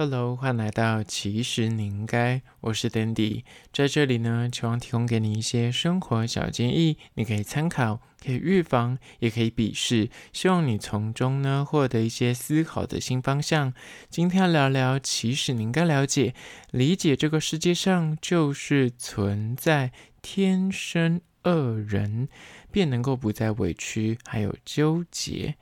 Hello，欢迎来到其实你应该，我是 Dandy，在这里呢，希望提供给你一些生活小建议，你可以参考，可以预防，也可以鄙视，希望你从中呢获得一些思考的新方向。今天要聊聊，其实你应该了解，理解这个世界上就是存在天生恶人，便能够不再委屈，还有纠结。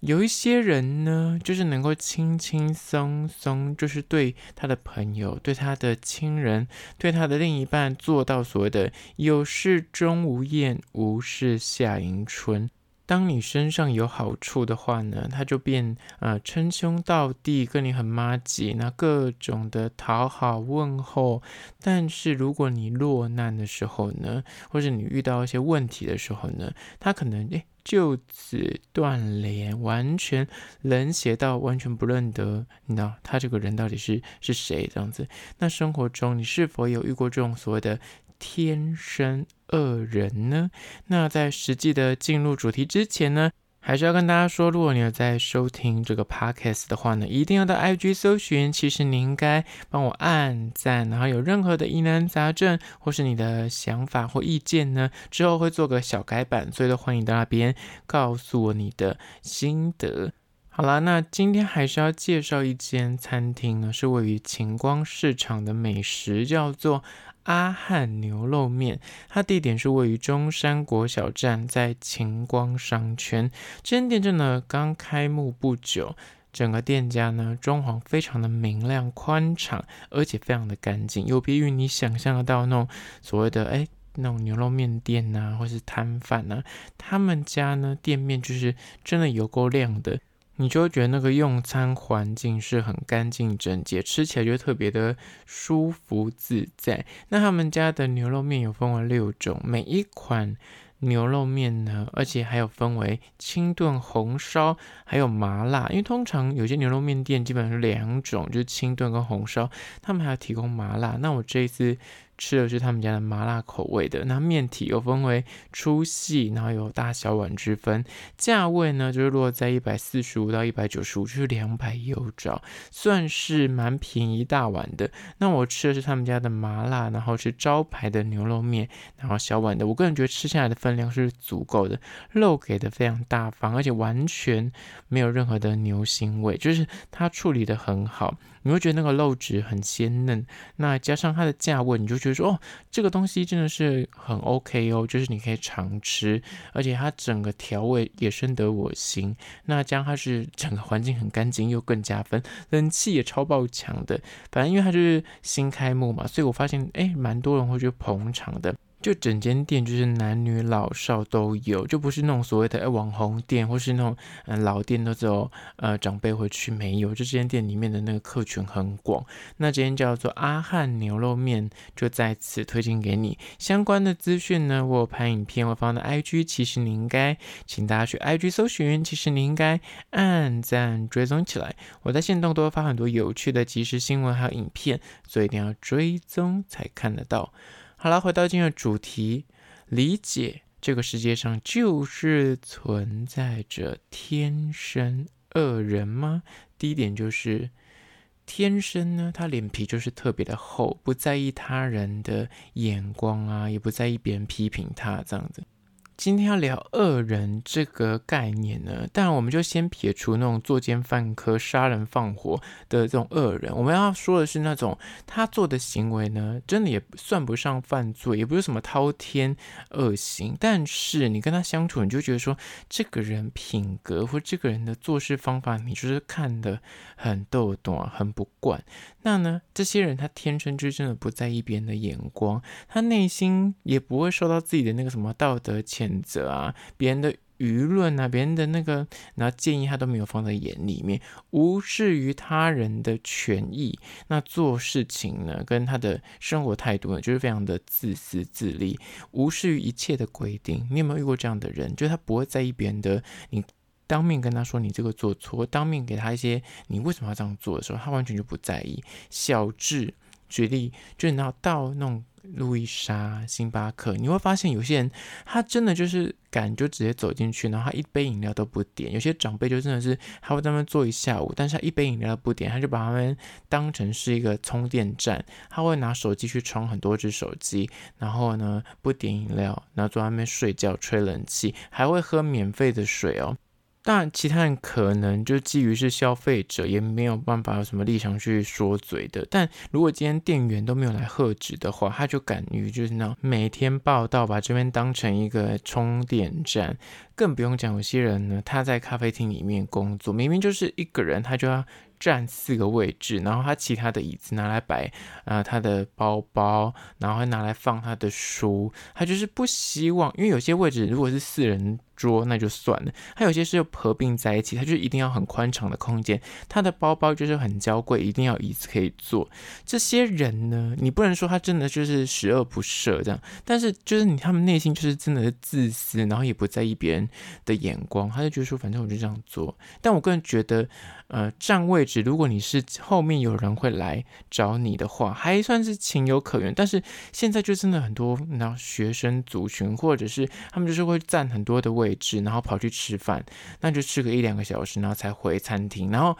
有一些人呢，就是能够轻轻松松，就是对他的朋友、对他的亲人、对他的另一半做到所谓的“有事钟无艳，无事夏迎春”。当你身上有好处的话呢，他就变呃称兄道弟，跟你很妈吉，那各种的讨好问候。但是如果你落难的时候呢，或者你遇到一些问题的时候呢，他可能诶就此断联，完全冷血到完全不认得，你知道他这个人到底是是谁这样子。那生活中你是否有遇过这种所谓的天生恶人呢？那在实际的进入主题之前呢，还是要跟大家说，如果你有在收听这个 podcast 的话呢，一定要到 IG 搜寻。其实你应该帮我按赞，然后有任何的疑难杂症或是你的想法或意见呢，之后会做个小改版，所以都欢迎到那边告诉我你的心得。好啦，那今天还是要介绍一间餐厅呢，是位于晴光市场的美食，叫做。阿汉牛肉面，它地点是位于中山国小站，在晴光商圈。这间店正呢刚开幕不久，整个店家呢装潢非常的明亮宽敞，而且非常的干净，有别于你想象得到那种所谓的哎那种牛肉面店呐、或是摊贩呐，他们家呢店面就是真的有够亮的。你就会觉得那个用餐环境是很干净整洁，吃起来就特别的舒服自在。那他们家的牛肉面有分为六种，每一款牛肉面呢，而且还有分为清炖、红烧，还有麻辣。因为通常有些牛肉面店基本上是两种，就是清炖跟红烧，他们还要提供麻辣。那我这一次。吃的是他们家的麻辣口味的，那面体又分为粗细，然后有大小碗之分，价位呢就是落在一百四十五到一百九十五，就是两百有找，算是蛮便宜大碗的。那我吃的是他们家的麻辣，然后是招牌的牛肉面，然后小碗的，我个人觉得吃下来的分量是足够的，肉给的非常大方，而且完全没有任何的牛腥味，就是它处理的很好。你会觉得那个肉质很鲜嫩，那加上它的价位，你就觉就说哦，这个东西真的是很 OK 哦，就是你可以常吃，而且它整个调味也深得我心。那加上它是整个环境很干净，又更加分，冷气也超爆强的。反正因为它就是新开幕嘛，所以我发现哎，蛮多人会去捧场的。就整间店就是男女老少都有，就不是那种所谓的诶网红店，或是那种嗯老店都只有呃长辈会去，没有。就这间店里面的那个客群很广。那这间叫做阿汉牛肉面，就在此推荐给你。相关的资讯呢，我有拍影片，我放在 IG，其实你应该请大家去 IG 搜寻，其实你应该按赞追踪起来。我在线动都会发很多有趣的即时新闻还有影片，所以一定要追踪才看得到。好了，回到今日主题，理解这个世界上就是存在着天生恶人吗？第一点就是天生呢，他脸皮就是特别的厚，不在意他人的眼光啊，也不在意别人批评他这样子。今天要聊恶人这个概念呢，当然我们就先撇除那种作奸犯科、杀人放火的这种恶人，我们要说的是那种他做的行为呢，真的也算不上犯罪，也不是什么滔天恶行，但是你跟他相处，你就觉得说这个人品格或这个人的做事方法，你就是看得很逗懂，啊很不惯。那呢，这些人他天生就真的不在意别人的眼光，他内心也不会受到自己的那个什么道德谴谴选择啊，别人的舆论啊，别人的那个，然后建议他都没有放在眼里面，无视于他人的权益。那做事情呢，跟他的生活态度呢，就是非常的自私自利，无视于一切的规定。你有没有遇过这样的人？就是他不会在意别人的，你当面跟他说你这个做错，当面给他一些你为什么要这样做的时候，他完全就不在意。小智。举例，就你要到那种。路易莎、星巴克，你会发现有些人他真的就是敢就直接走进去，然后他一杯饮料都不点。有些长辈就真的是他会在那边坐一下午，但是他一杯饮料都不点，他就把他们当成是一个充电站，他会拿手机去充很多只手机，然后呢不点饮料，然后坐在那边睡觉、吹冷气，还会喝免费的水哦。当然，其他人可能就基于是消费者，也没有办法有什么立场去说嘴的。但如果今天店员都没有来喝止的话，他就敢于就是那每天报道，把这边当成一个充电站。更不用讲，有些人呢，他在咖啡厅里面工作，明明就是一个人，他就要。占四个位置，然后他其他的椅子拿来摆啊、他的包包，然后还拿来放他的书，他就是不希望，因为有些位置如果是四人桌那就算了，他有些是又合并在一起，他就一定要很宽敞的空间，他的包包就是很娇贵，一定要椅子可以坐。这些人呢，你不能说他真的就是十恶不赦这样，但是就是你他们内心就是真的是自私，然后也不在意别人的眼光，他就觉得说反正我就这样做。但我个人觉得。呃，占位置，如果你是后面有人会来找你的话，还算是情有可原。但是现在就真的很多，然后学生族群，或者是他们就是会占很多的位置，然后跑去吃饭，那就吃个一两个小时，然后才回餐厅。然后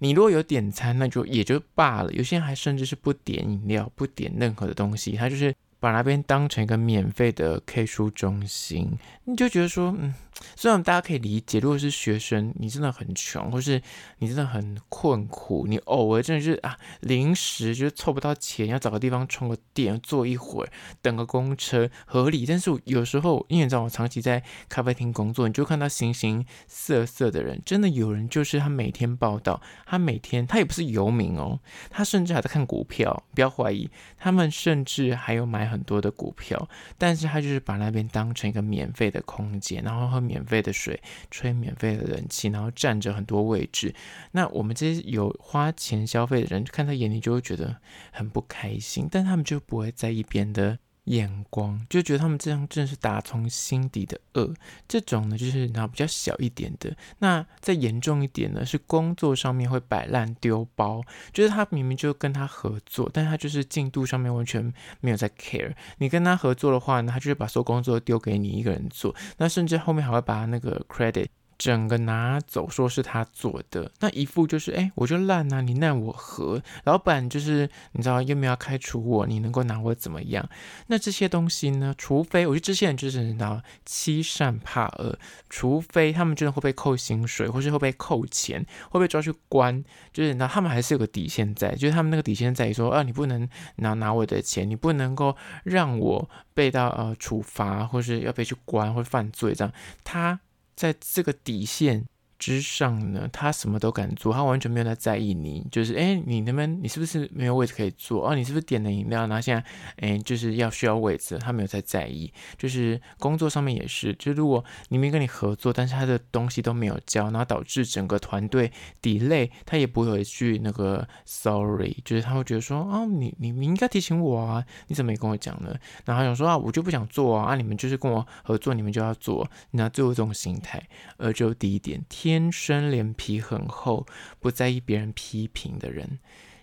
你如果有点餐，那就也就罢了。有些人还甚至是不点饮料，不点任何的东西，他就是。把那边当成一个免费的 K 书中心，你就觉得说，嗯，虽然大家可以理解，如果是学生，你真的很穷，或是你真的很困苦，你偶尔真的是啊，临时就是凑不到钱，要找个地方充个电，坐一会儿，等个公车，合理。但是有时候，因为你知道我长期在咖啡厅工作，你就看到形形色色的人，真的有人就是他每天报道，他每天他也不是游民哦，他甚至还在看股票，不要怀疑，他们甚至还有买。很多的股票，但是他就是把那边当成一个免费的空间，然后喝免费的水，吹免费的冷气，然后占着很多位置。那我们这些有花钱消费的人，看他眼里就会觉得很不开心，但他们就不会在意别的。眼光就觉得他们这样真的是打从心底的恶，这种呢就是然后比较小一点的，那再严重一点呢是工作上面会摆烂丢包，就是他明明就跟他合作，但他就是进度上面完全没有在 care。你跟他合作的话呢，他就是把所有工作丢给你一个人做，那甚至后面还会把那个 credit。整个拿走，说是他做的，那一副就是，哎，我就烂啊，你奈我何？老板就是，你知道，又没有要开除我，你能够拿我怎么样？那这些东西呢？除非我觉得这些人就是，你知道，欺善怕恶，除非他们真的会被扣薪水，或是会被扣钱，会被抓去关，就是，那他们还是有个底线在，就是他们那个底线在于说，啊，你不能拿拿我的钱，你不能够让我被到呃处罚，或是要被去关或犯罪这样，他。在这个底线之上呢，他什么都敢做，他完全没有在在意你，就是哎，你那边你是不是没有位置可以坐？哦，你是不是点了饮料？然后现在哎，就是要需要位置，他没有在在意。就是工作上面也是，就如果你没跟你合作，但是他的东西都没有交，然后导致整个团队 delay，他也不会有一句那个 sorry，就是他会觉得说，哦，你你你应该提醒我啊，你怎么没跟我讲呢？然后想说啊，我就不想做啊，啊，你们就是跟我合作，你们就要做，那最后这种心态，呃，就第一点天天生脸皮很厚，不在意别人批评的人。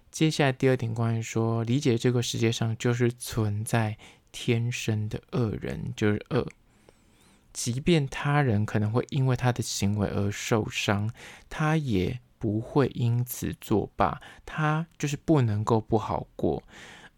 接下来第二点，关于说理解这个世界上就是存在天生的恶人，就是恶。即便他人可能会因为他的行为而受伤，他也不会因此作罢，他就是不能够不好过。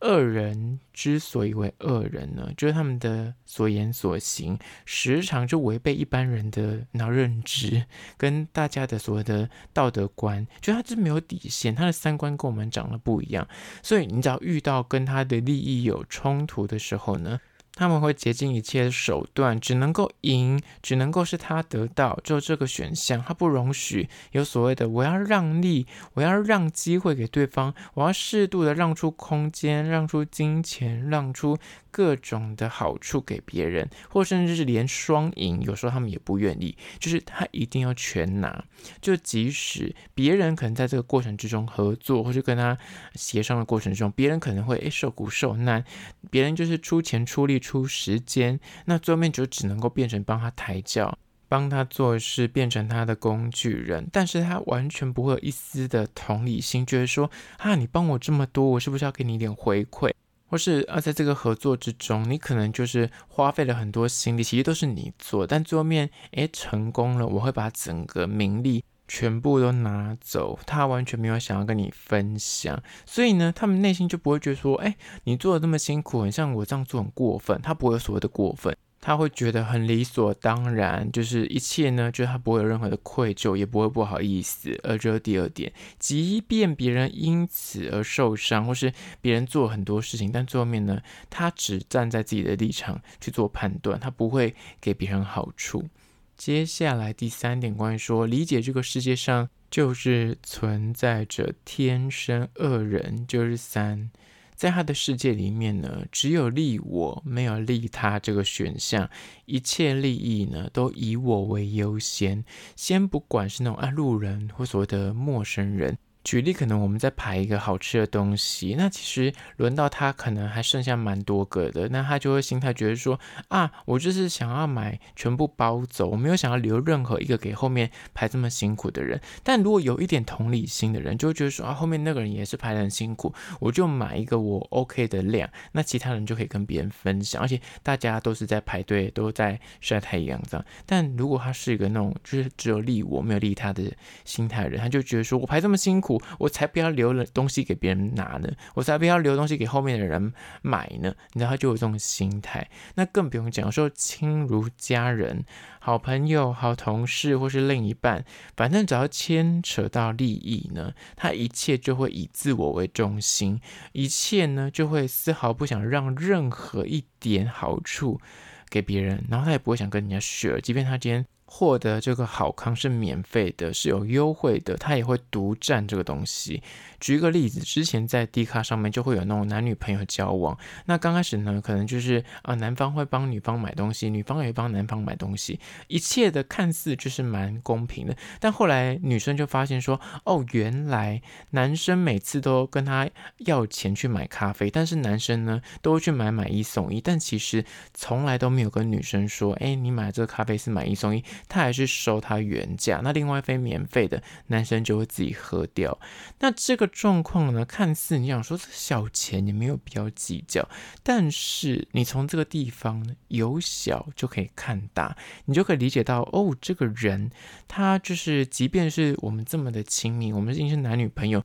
恶人之所以为恶人呢，就是他们的所言所行时常就违背一般人的那认知，跟大家的所谓的道德观，就他是没有底线，他的三观跟我们长得不一样，所以你只要遇到跟他的利益有冲突的时候呢，他们会竭尽一切的手段，只能够赢，只能够是他得到，就这个选项，他不容许有所谓的我要让利，我要让机会给对方，我要适度的让出空间，让出金钱，让出。各种的好处给别人，或甚至是连双赢，有时候他们也不愿意，就是他一定要全拿。就即使别人可能在这个过程之中合作，或是跟他协商的过程中，别人可能会诶受苦受难，别人就是出钱出力出时间，那最后面就只能够变成帮他抬轿。帮他做事，变成他的工具人，但是他完全不会有一丝的同理心，觉得说啊，你帮我这么多，我是不是要给你一点回馈？或是啊，在这个合作之中，你可能就是花费了很多心力，其实都是你做，但最后面诶成功了，我会把整个名利全部都拿走，他完全没有想要跟你分享，所以呢，他们内心就不会觉得说，诶，你做的这么辛苦，很像我这样做很过分，他不会有所谓的过分。他会觉得很理所当然，就是一切呢，就是他不会有任何的愧疚，也不会不好意思。而这是第二点，即便别人因此而受伤，或是别人做很多事情，但最后面呢，他只站在自己的立场去做判断，他不会给别人好处。接下来第三点，关于说理解这个世界上就是存在着天生恶人，就是三。在他的世界里面呢，只有利我，没有利他这个选项。一切利益呢，都以我为优先。先不管是那种啊路人或所谓的陌生人。举例，可能我们在排一个好吃的东西，那其实轮到他可能还剩下蛮多个的，那他就会心态觉得说啊，我就是想要买全部包走，我没有想要留任何一个给后面排这么辛苦的人。但如果有一点同理心的人，就会觉得说啊，后面那个人也是排得很辛苦，我就买一个我 OK 的量，那其他人就可以跟别人分享，而且大家都是在排队，都在晒太阳这样。但如果他是一个那种就是只有利我没有利他的心态的人，他就觉得说我排这么辛苦。我才不要留了东西给别人拿呢，我才不要留东西给后面的人买呢。你知道他就有这种心态，那更不用讲说亲如家人、好朋友、好同事或是另一半，反正只要牵扯到利益呢，他一切就会以自我为中心，一切呢就会丝毫不想让任何一点好处给别人，然后他也不会想跟人家 share，即便他今天。获得这个好康是免费的，是有优惠的，他也会独占这个东西。举一个例子，之前在 D 卡上面就会有那种男女朋友交往，那刚开始呢，可能就是啊，男方会帮女方买东西，女方也会帮男方买东西，一切的看似就是蛮公平的。但后来女生就发现说，哦，原来男生每次都跟他要钱去买咖啡，但是男生呢都会去买买一送一，但其实从来都没有跟女生说，哎，你买这个咖啡是买一送一。他还是收他原价，那另外一杯免费的，男生就会自己喝掉。那这个状况呢，看似你想说这小钱你没有必要计较，但是你从这个地方，由小就可以看大，你就可以理解到哦，这个人他就是，即便是我们这么的亲密，我们已经是男女朋友。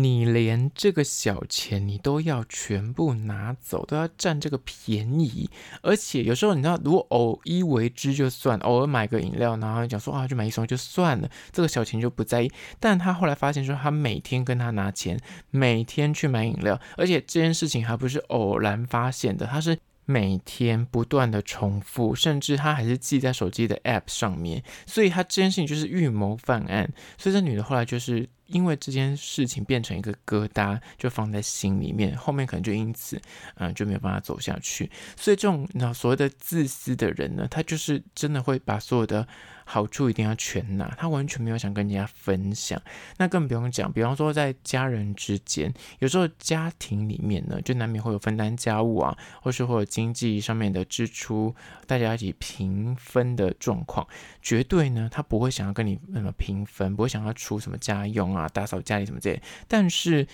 你连这个小钱你都要全部拿走，都要占这个便宜，而且有时候你知道，如果偶一为之就算，偶尔买个饮料，然后讲说啊，就买一送一就算了，这个小钱就不在意。但他后来发现说，他每天跟他拿钱，每天去买饮料，而且这件事情还不是偶然发现的，他是每天不断的重复，甚至他还是记在手机的 App 上面，所以他这件事情就是预谋犯案。所以这女的后来就是。因为这件事情变成一个疙瘩，就放在心里面，后面可能就因此，嗯，就没有办法走下去。所以这种那所谓的自私的人呢，他就是真的会把所有的好处一定要全拿，他完全没有想跟人家分享。那更不用讲，比方说在家人之间，有时候家庭里面呢，就难免会有分担家务啊，或是会有经济上面的支出，大家一起平分的状况，绝对呢，他不会想要跟你那么平分，不会想要出什么家用啊，啊打扫家里什么之类。但是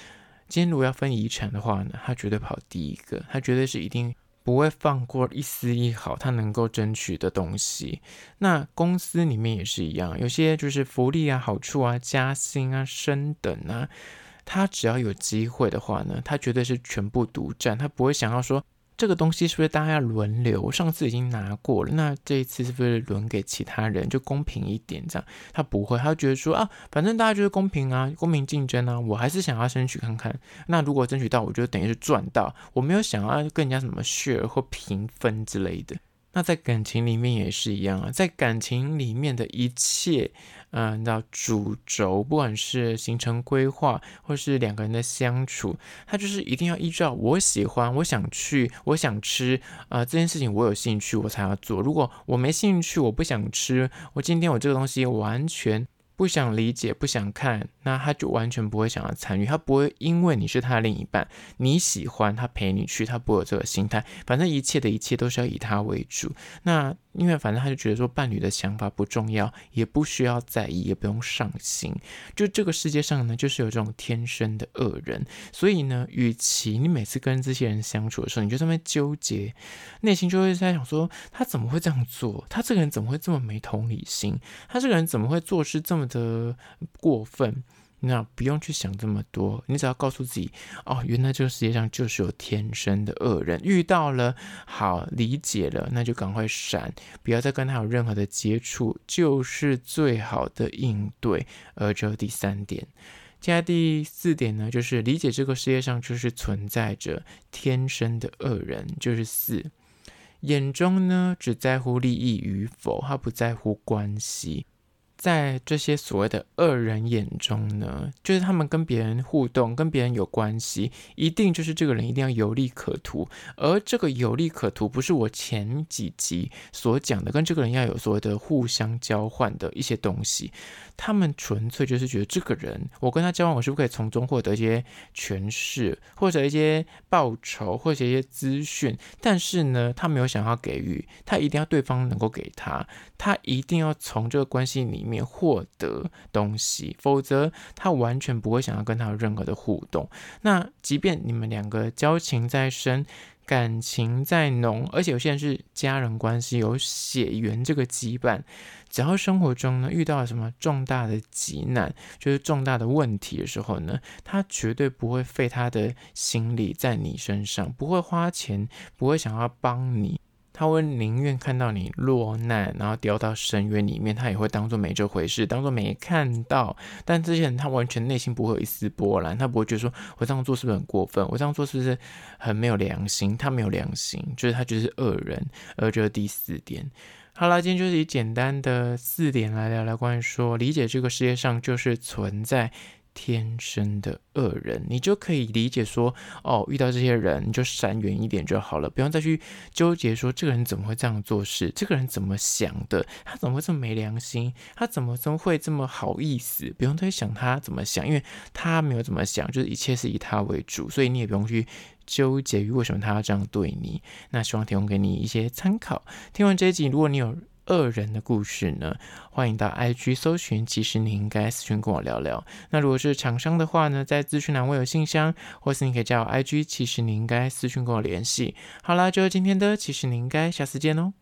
今天如果要分遗产的话呢，他绝对跑第一个，他绝对是一定。不会放过一丝一毫他能够争取的东西。那公司里面也是一样，有些就是福利啊、好处啊、加薪啊、升等啊，他只要有机会的话呢，他绝对是全部独占，他不会想要说。这个东西是不是大家要轮流？上次已经拿过了，那这一次是不是轮给其他人，就公平一点？这样他不会，他觉得说啊，反正大家就是公平啊，公平竞争啊，我还是想要争取看看。那如果争取到，我觉得等于是赚到，我没有想要跟人家什么 share 或平分之类的。那在感情里面也是一样啊，在感情里面的一切，嗯、呃，那主轴，不管是行程规划，或是两个人的相处，他就是一定要依照我喜欢、我想去、我想吃，啊、这件事情我有兴趣，我才要做。如果我没兴趣，我不想吃，我今天我这个东西完全不想理解，不想看，那他就完全不会想要参与。他不会因为你是他的另一半，你喜欢他陪你去，他不会有这个心态。反正一切的一切都是要以他为主。那因为反正他就觉得说伴侣的想法不重要，也不需要在意，也不用上心。就这个世界上呢，就是有这种天生的恶人。所以呢，与其你每次跟这些人相处的时候，你就这么纠结，内心就会在想说，他怎么会这样做？他这个人怎么会这么没同理心？他这个人怎么会做事这么的过分，那不用去想这么多，你只要告诉自己，哦，原来这个世界上就是有天生的恶人，遇到了，好，理解了，那就赶快闪，不要再跟他有任何的接触，就是最好的应对。而这第三点，接下来第四点呢，就是理解这个世界上就是存在着天生的恶人，就是四，眼中呢只在乎利益与否，他不在乎关系。在这些所谓的恶人眼中呢，就是他们跟别人互动，跟别人有关系，一定就是这个人一定要有利可图。而这个有利可图，不是我前几集所讲的，跟这个人要有所谓的互相交换的一些东西。他们纯粹就是觉得这个人，我跟他交往，我是不是可以从中获得一些权势，或者一些报酬，或者一些资讯？但是呢，他没有想要给予，他一定要对方能够给他，他一定要从这个关系里面获得东西，否则他完全不会想要跟他有任何的互动。那即便你们两个交情再深，感情再浓，而且有些人是家人关系，有血缘这个羁绊，只要生活中呢遇到了什么重大的急难，就是重大的问题的时候呢，他绝对不会费他的心力在你身上，不会花钱，不会想要帮你。他会宁愿看到你落难，然后掉到深渊里面，他也会当做没这回事，当做没看到。但这些人他完全内心不会有一丝波澜，他不会觉得说我这样做是不是很过分？我这样做是不是很没有良心？他没有良心，就是他就是恶人。而这第四点，好了，今天就是以简单的四点来聊聊关于说理解这个世界上就是存在。天生的恶人，你就可以理解说，哦，遇到这些人你就闪远一点就好了，不用再去纠结说这个人怎么会这样做事，这个人怎么想的，他怎么会这么没良心，他怎么怎么会这么好意思，不用再去想他怎么想，因为他没有怎么想，就是一切是以他为主，所以你也不用去纠结于为什么他要这样对你。那希望提供给你一些参考。听完这一集，如果你有恶人的故事呢，欢迎到 IG 搜寻，其实你应该私讯跟我聊聊。那如果是厂商的话呢，在资讯栏我有信箱，或是你可以加我 IG，其实你应该私讯跟我联系。好啦，就是今天的，其实你应该下次见哦。